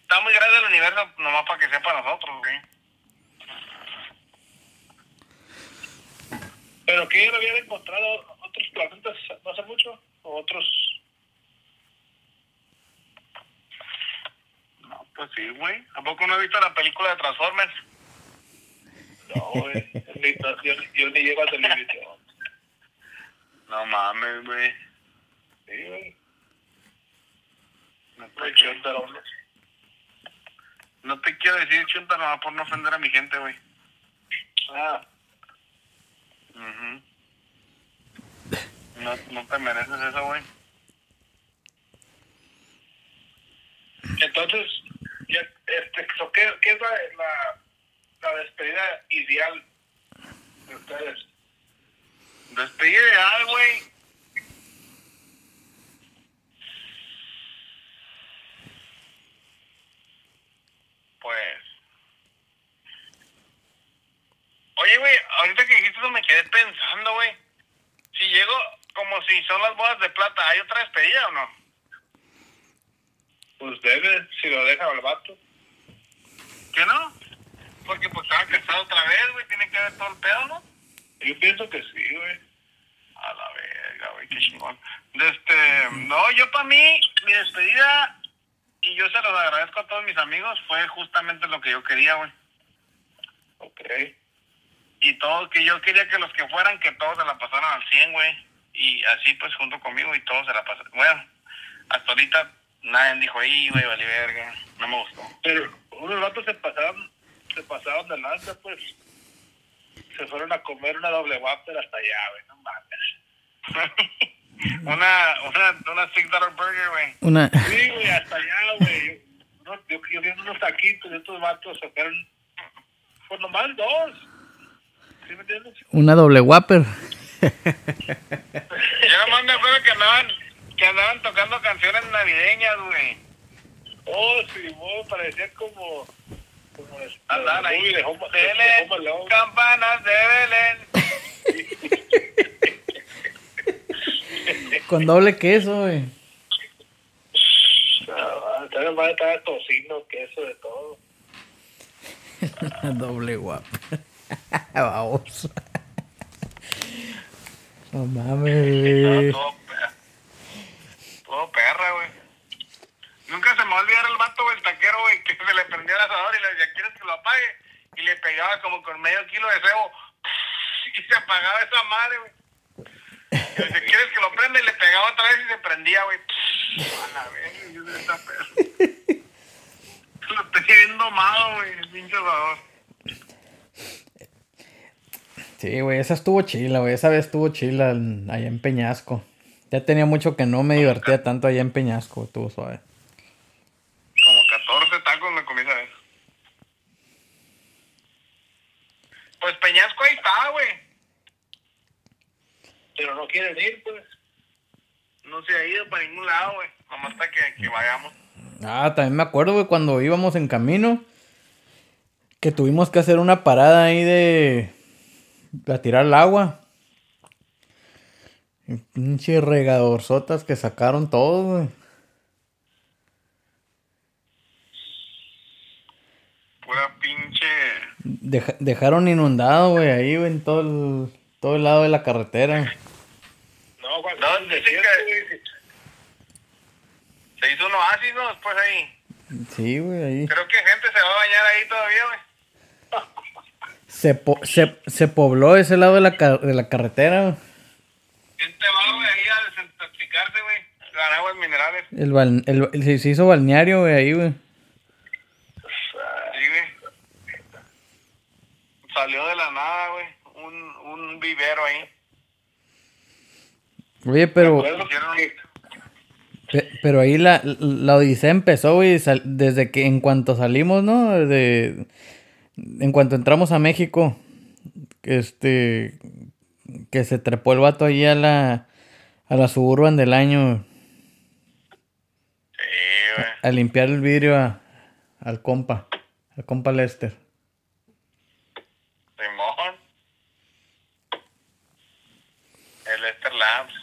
está muy grande el universo, nomás para que sepa nosotros, güey. Pero que no habían encontrado otros planetas no hace mucho, o otros. No, pues sí, güey. ¿A poco no he visto la película de Transformers? No, güey. yo, yo ni llego a televisión. No mames, güey. Sí, güey. No te, hombre. no te quiero decir chunta nomás por no ofender a mi gente, güey. Ah, Ujú. No, no te mereces eso, güey. entonces, ya, este, so, ¿qué, qué es la, la, la despedida ideal de ustedes? Despedida ideal, güey. Pues. Oye, güey, ahorita que dijiste eso me quedé pensando, güey. Si llego como si son las bodas de plata, ¿hay otra despedida o no? Pues debe, si lo dejan al vato. ¿Qué no? Porque pues estaba casado otra vez, güey. Tiene que ver todo el pedo, ¿no? Yo pienso que sí, güey. A la verga, güey. Qué chingón. Este, no, yo para mí, mi despedida, y yo se los agradezco a todos mis amigos, fue justamente lo que yo quería, güey. Ok. Y todo, que yo quería que los que fueran, que todos se la pasaran al 100, güey. Y así, pues, junto conmigo, y todos se la pasaron. Bueno, hasta ahorita nadie dijo, ahí, güey, vale verga. No me gustó. Pero unos ratos se pasaron, se pasaron de lanza, pues. Se fueron a comer una doble whopper hasta allá, güey, no mames. [LAUGHS] una, una, una six dollar burger, güey. Una, Sí, güey, hasta allá, güey. Yo, yo, yo viendo unos taquitos y estos vatos sacaron, pues nomás dos. ¿Sí me entiendes? una doble Whopper. [LAUGHS] Yo nomás me acuerdo que andaban, que andaban tocando canciones navideñas, güey. Oh, sí, vos parecía como. como Andaban ahí. movie de Home, de Belén, Home Alone. campanas de Belén. Con doble queso, güey. Estaba tocino, queso, de todo. [LAUGHS] doble Whopper. [LAUGHS] Vamos. No mames, todo. Todo perra, güey. Nunca se me va a olvidar el vato, güey, el taquero, güey, que se le prendía el asador y le decía, ¿quieres que lo apague? Y le pegaba como con medio kilo de cebo. [LAUGHS] Y se apagaba esa madre, güey. Y le decía, ¿quieres que lo prenda? Y le pegaba otra vez y se prendía, güey. [LAUGHS] A la vez, yo de esta perra. Lo estoy viendo domado, güey, el pinche asador. Sí, güey, esa estuvo chila, güey. Esa vez estuvo chila en- allá en Peñasco. Ya tenía mucho que no me divertía tanto allá en Peñasco, estuvo suave. Como 14 tacos me comí esa vez. Pues Peñasco ahí está, güey. Pero no quieren ir, pues. No se ha ido para ningún lado, güey. Nomás hasta que, que vayamos. Ah, también me acuerdo, güey, cuando íbamos en camino, que tuvimos que hacer una parada ahí de... a tirar el agua. Y pinche regadorzotas que sacaron todo, güey. Pura pinche. Deja- dejaron inundado, güey, ahí, güey, en todo el, todo el lado de la carretera. No, cuando No, el desierto, que- güey, Se hizo un oasis, ¿no? Después ahí. Sí, güey, ahí. Creo que gente se va a bañar ahí todavía, güey. Se, po- se, se pobló ese lado de la, de la carretera. Gente va, güey, ahí a desintoxicarse, güey. Las aguas minerales. El, bal- el- se, se hizo balneario, güey, ahí, güey. Sí, güey. Salió de la nada, güey. Un, un vivero ahí. Oye, pero... Pe- Pero ahí la, la odisea empezó, güey, desde que en cuanto salimos, ¿no? De, en cuanto entramos a México, este, que se trepó el vato ahí a la, a la suburban del año Sí, güey. a limpiar el vidrio a- al compa, al compa Lester. Simón. El Esther Labs.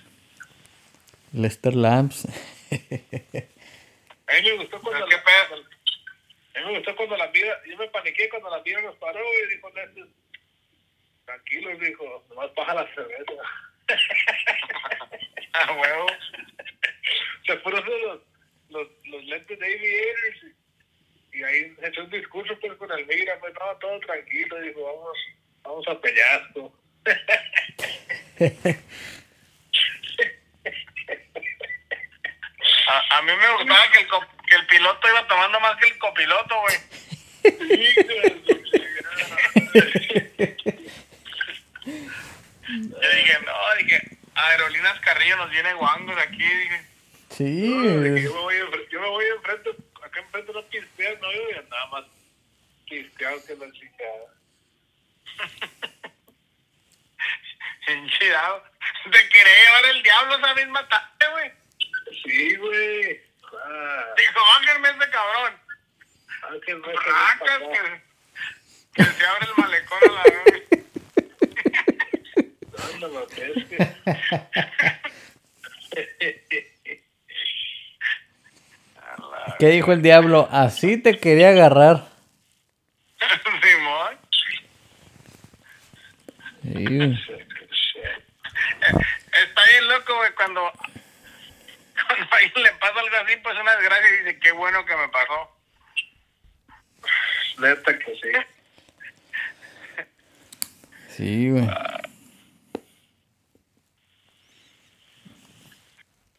Lester Labs. [LAUGHS] A mí me gustó cuando, ¿Qué la, pedo? cuando- a mí me gustó cuando la mira, yo me paniqué cuando la mira nos paró y dijo, tranquilo, dijo, nomás baja la cerveza. A [LAUGHS] huevo. Se fueron los, los, los lentes de aviators y, y ahí echó un discurso pues con el migra, pues no, todo tranquilo, dijo, vamos, vamos a Peñasco. [LAUGHS] A, a mí me gustaba que el, que el piloto iba tomando más que el copiloto, güey. Yo dije, no, dije, Aerolíneas Carrillo nos viene guangos aquí, dije. Sí, No, de yo, me voy enfrente, yo me voy enfrente, acá enfrente no pistean, no, yo nada más pisteado que la chingada. [LAUGHS] Enchidado. Te quería llevar el diablo esa misma tarde, güey. Sí, güey. Ah, Dijo, bájenme ese cabrón. Ángel, no Racas que, que se abre el malecón a la vez. No, no, es que... ¿Qué dijo el diablo? Así te quería agarrar. Simón. Está bien loco, güey, cuando, cuando a así, pues una desgracia y dice, qué bueno que me pasó. Neta que sí. Sí, güey.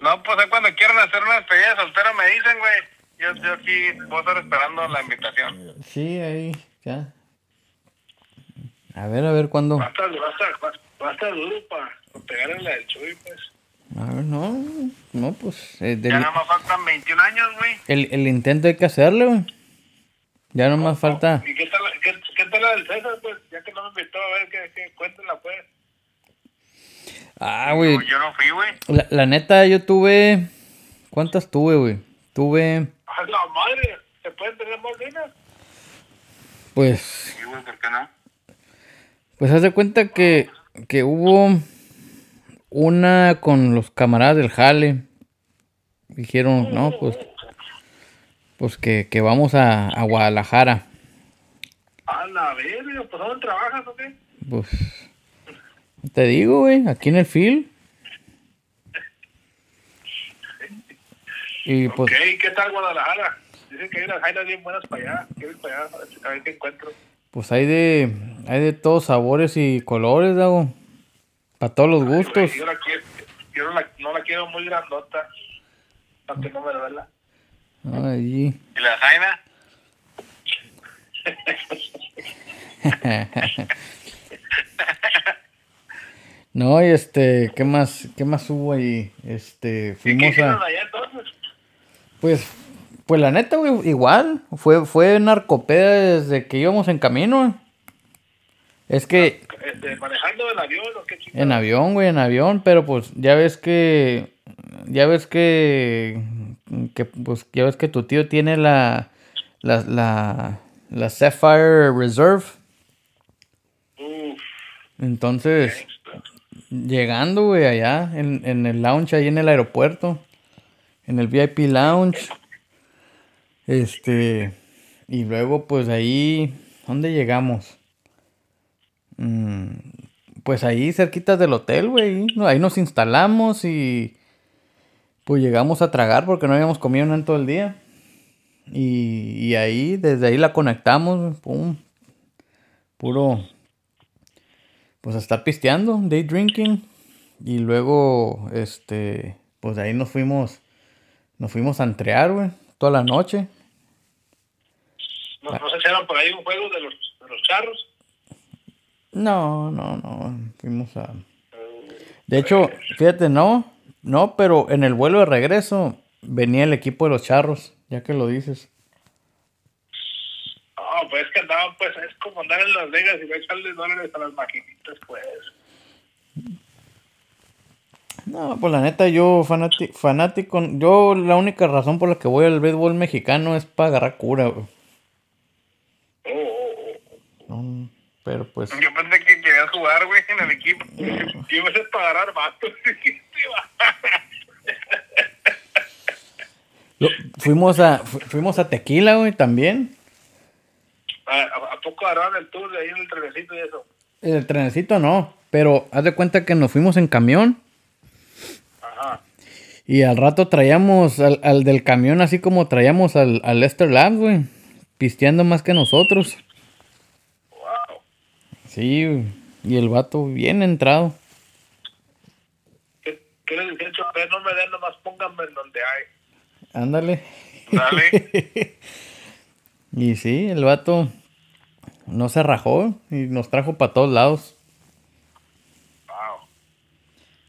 No, pues ahí cuando quieran hacer una despedida de soltero me dicen, güey. Yo, yo aquí voy a estar esperando la invitación. Sí, ahí, ya. A ver, a ver cuándo. Va a estar, va a estar, va, va a estar duro para pegarle la del Chuy, pues. A ver, no, no, pues. eh, del- Ya nada más faltan 21 años, güey. el, el intento hay que hacerle, güey. Ya nomás falta. ¿Y qué tal, qué, qué tal la del César, pues? Ya que no me invitó, a ver, que, que cuéntenla, pues. Ah, güey. No, yo no fui, güey. La, la neta, yo tuve. ¿Cuántas tuve, güey? Tuve. ¡A la madre! ¿Se pueden tener más? Pues. Sí, güey, ¿por qué no? Pues haz de cuenta que, que hubo una con los camaradas del Jale. Dijeron, no, pues. Pues que, que vamos a, a Guadalajara. A la verga, pues ¿dónde trabajas o qué? Pues. Te digo, güey, aquí en el field. Y pues. Ok, ¿qué tal Guadalajara? Dicen que hay unas jainas bien buenas para allá. Quiero ir para allá, a ver, si- a ver qué encuentro. Pues hay de. Hay de todos sabores y colores, Dago. Para todos los gustos. Yo, la quiero, yo no, la, no la quiero muy grandota. Para que no me duela. Allí. ¿Y la Jaina? [LAUGHS] No, y este, ¿qué más, qué más hubo ahí? Este, ¿Y qué fuimos a, allá entonces? pues, pues la neta, güey, igual, fue, fue narcopeda desde que íbamos en camino. Es que Este, ¿Manejando el avión o qué chingada? en avión, güey, en avión, pero pues ya ves que, ya ves que, que pues ya ves que tu tío tiene la, la, la, la Sapphire Reserve. Uf, Entonces, llegando, güey, allá en, en el lounge, ahí en el aeropuerto, en el VIP lounge, este, y luego pues ahí, ¿dónde llegamos? Mm, pues ahí cerquitas del hotel, güey, ahí nos instalamos y pues llegamos a tragar porque no habíamos comido nada en todo el día. Y, y ahí, desde ahí la conectamos, pum, puro, pues a estar pisteando, day drinking. Y luego, este, pues de ahí nos fuimos, nos fuimos a entrear, güey, toda la noche. ¿no, no echaron por ahí un juego de los, de los charros? No, no, no, fuimos a... De hecho, fíjate, no, no, pero en el vuelo de regreso venía el equipo de los charros, ya que lo dices. No, pues es que andaban, pues es como andar en Las Vegas y echarle dólares a las maquinitas, pues. No, pues la neta, yo fanati- fanático, yo la única razón por la que voy al béisbol mexicano es para agarrar cura, güey. Oh, oh, oh. No, pero pues... Yo pensé que querías jugar, güey, en el equipo. [LAUGHS] Yo iba a agarrar vatos. [LAUGHS] Fuimos a fu- fuimos a Tequila, güey, también. ¿A, a, a poco agarraron el tour de ahí en el trenecito y eso? El trenecito no, pero haz de cuenta que nos fuimos en camión Ajá. y al rato traíamos al, al del camión así como traíamos al, al Lester Labs, güey, pisteando más que nosotros. Sí, y el vato bien entrado. ¿Qué, qué les dije? chofer? No me den, nomás pónganme en donde hay. Ándale. Dale. [LAUGHS] Y sí, el vato no se rajó y nos trajo para todos lados. Wow.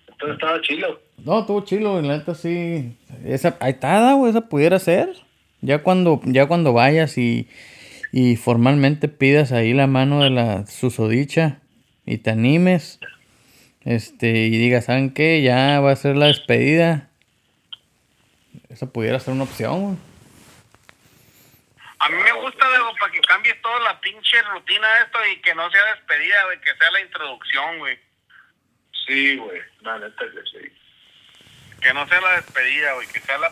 Entonces estaba chilo. No, estuvo chilo, la neta sí. Esa, ahí está, güey, esa pudiera ser. Ya cuando, ya cuando vayas y, y formalmente pidas ahí la mano de la susodicha y te animes, este, y digas, ¿saben qué? Ya va a ser la despedida. Esa pudiera ser una opción, güey. A mí me gusta, Diego, para que cambies toda la pinche rutina de esto y que no sea despedida, güey, que sea la introducción, güey. Sí, güey. La neta que sí. Que no sea la despedida, güey, que sea la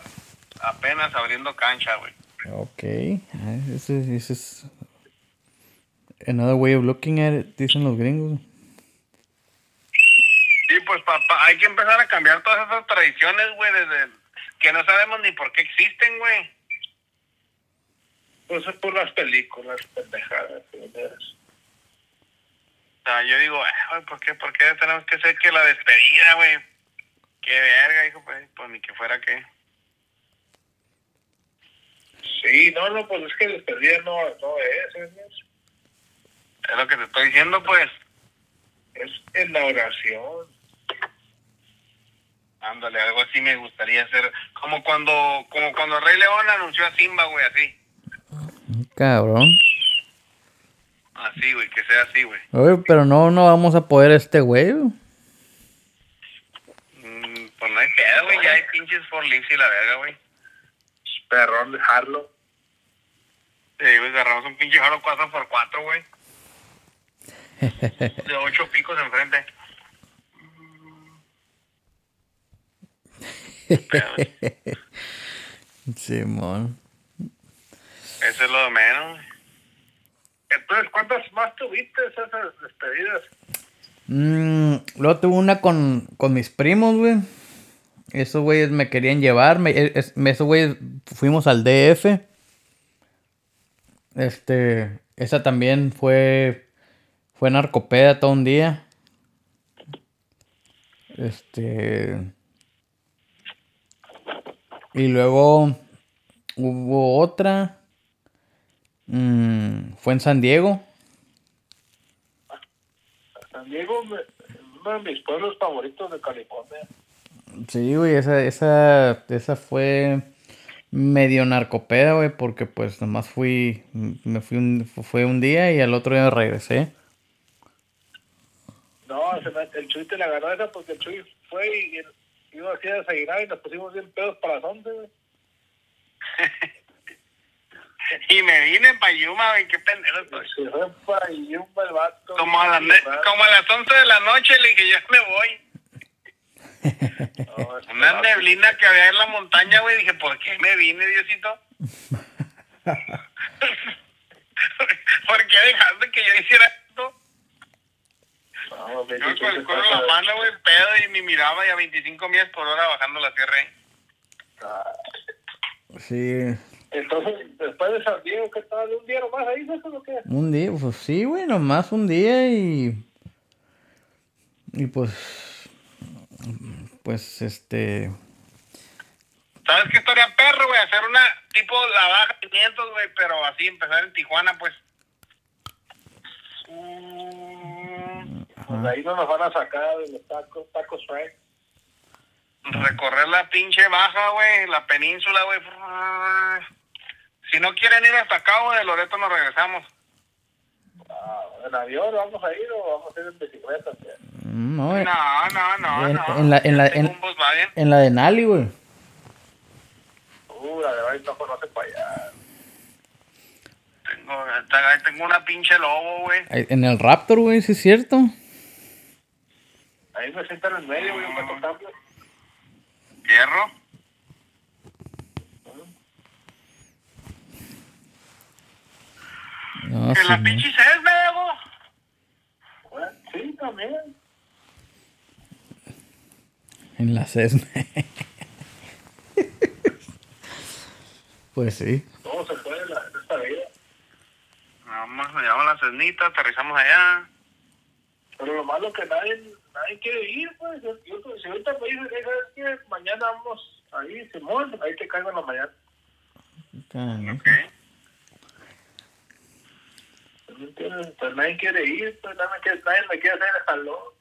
apenas abriendo cancha, güey. Ok, ah, ese, ese es another way of looking at it, dicen los gringos. Sí, pues para pa- hay que empezar a cambiar todas esas tradiciones, güey, desde que no sabemos ni por qué existen, güey. Pues es por las películas, pendejadas. pendejadas. O sea, yo digo, "Ay, güey, ¿por qué, ¿por qué tenemos que hacer que la despedida, güey? Qué verga, hijo, pues, pues ni que fuera que. Sí, no, no, pues es que despedida no, no es, es, Es lo que te estoy diciendo, pues. es en la oración. Ándale, algo así me gustaría hacer. Como cuando, como cuando Rey León anunció a Simba, güey, así. Cabrón. Así, güey, que sea así, güey. Oye, pero no, no vamos a poder este güey. Mm, pues no hay pedo, güey, ya hay pinches for y la verga, güey. Perrón, dejarlo. Sí, güey, agarramos un pinche jalo 4x4, güey. [LAUGHS] De ocho picos enfrente. Pedo, güey. Simón. Eso es lo de menos. güey. Entonces, ¿cuántas más tuviste esas despedidas? Mm, luego tuve una con, con mis primos, güey. Esos güeyes me querían llevar. Me, es- me- esos güeyes fuimos al DF. Este, esa también fue, fue narcopeda todo un día. Este, y luego hubo otra. mm, fue en San Diego. San Diego, uno de mis pueblos favoritos de California. Sí, güey, esa, esa, esa fue medio narcopeda, güey, porque pues nomás fui, me fui un, fue un día y al otro día regresé. No, se me- el Chuy te la agarró esa porque el Chuy fue y, y iba así a desayunar y nos pusimos bien pedos para las 11, güey. [LAUGHS] Y me vine para Yuma, güey, qué pendejo estoy. Se fue para Yumba el vato. Como a, las como a las 11 de la noche le dije, yo me voy. No, [LAUGHS] Una neblina que había en la montaña, güey, dije, ¿por qué me vine, Diosito? [LAUGHS] ¿Por qué dejaste que yo hiciera esto? No, Yo en pasa la mano, güey, pedo, y me miraba y a 25 millas por hora bajando la tierra. ahí. Ah, Sí, Entonces, después de San Diego, ¿qué tal? ¿Un día nomás ahí? ¿Eso es lo que? un día, pues sí, güey, nomás un día y... Y pues... Pues este... ¿Sabes qué estaría perro, güey? Hacer una tipo la baja 500, güey, pero así empezar en Tijuana, pues. Mm, Pues ahí no nos van a sacar de los tacos, tacos Frank. recorrer la pinche baja, güey, la península, güey. Si no quieren ir hasta Cabo de Loreto, nos regresamos. Ah, ¿En avión vamos a ir o vamos a ir en bicicleta? tío? No, eh, No, no, no, En- no. en la- en la- en- en la de Nali, güey. Uh, la de ahí no conoce para allá. Tengo, tengo una pinche lobo, güey. En el Raptor, güey, sí es cierto. Ahí me sientan en el medio, güey, un pato cambio. Hierro. No, En sí, la pinche Cessna, güey. Bueno, sí, también. En la Cessna. pues sí. Todo se puede en, la, esta vida. Vamos, nos llevamos la cesnita, aterrizamos allá. Pero lo malo que nadie, nadie quiere ir, pues. Yo, yo- si ahorita me dicen, "Hey, ¿sabes qué? Mañana vamos ahí, Simón, ahí te caigo en la mañana. Canijo. Ok. ¿Me entiendes? Pues nadie quiere ir, pues nadie, me quiere- nadie me quiere hacer el jalón.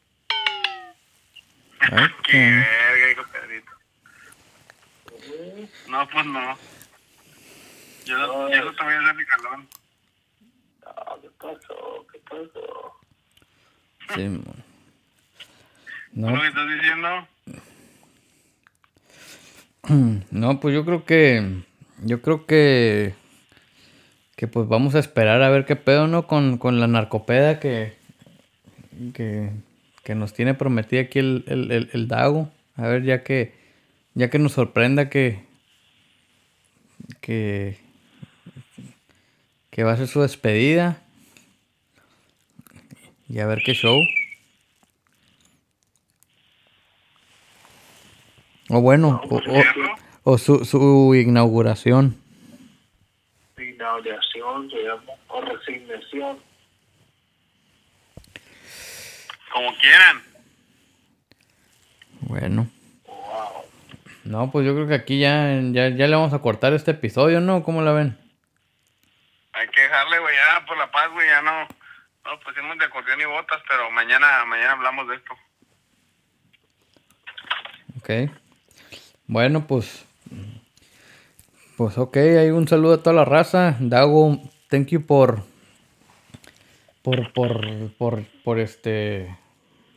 Ay, [LAUGHS] Qué canijo. verga, hijo Pedrito. No, pues no. Yo, No, yo no te voy a hacer mi calón. Ah, ¿qué pasó? ¿Qué pasó? Sí, mo. ¿Tú lo No, que estás diciendo? [CLEARS THROAT] no, pues yo creo que. Yo creo que. Que pues vamos a esperar a ver qué pedo, ¿no? Con, con la narcopeda que. Que. Que nos tiene prometida aquí el, el, el, el Dago. A ver, ya que. Ya que nos sorprenda que. Que. Que va a ser su despedida. Y a ver qué show. O bueno, o, o- o su, su inauguración. Inauguración, se llama, o resignación. Como quieran. Bueno. No, pues yo creo que aquí ya, ya, ya le vamos a cortar este episodio, ¿no? ¿Cómo la ven? Hay que dejarle, güey, ya por la paz, güey, ya no. No pusimos de acordeón y botas, pero mañana, mañana hablamos de esto. Ok. Bueno, pues. Pues ok, hay un saludo a toda la raza. Dago, thank you por. Por, por, por, por este.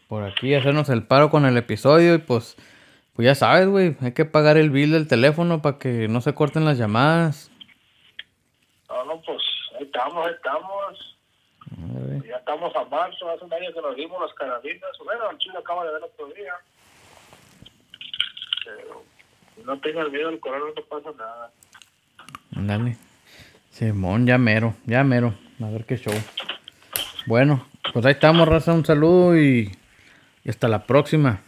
Por aquí hacernos el paro con el episodio. Y pues. Pues ya sabes, güey. Hay que pagar el bill del teléfono para que no se corten las llamadas. No, no, pues ahí estamos, ahí estamos. Ya estamos a marzo, hace un año que nos dimos las carabinas. Bueno, el chile acaba de ver otro día. Pero no tengas miedo, el corona no pasa nada. Ándale. Simón, ya mero, ya mero. A ver qué show. Bueno, pues ahí estamos, raza. Un saludo y, y hasta la próxima.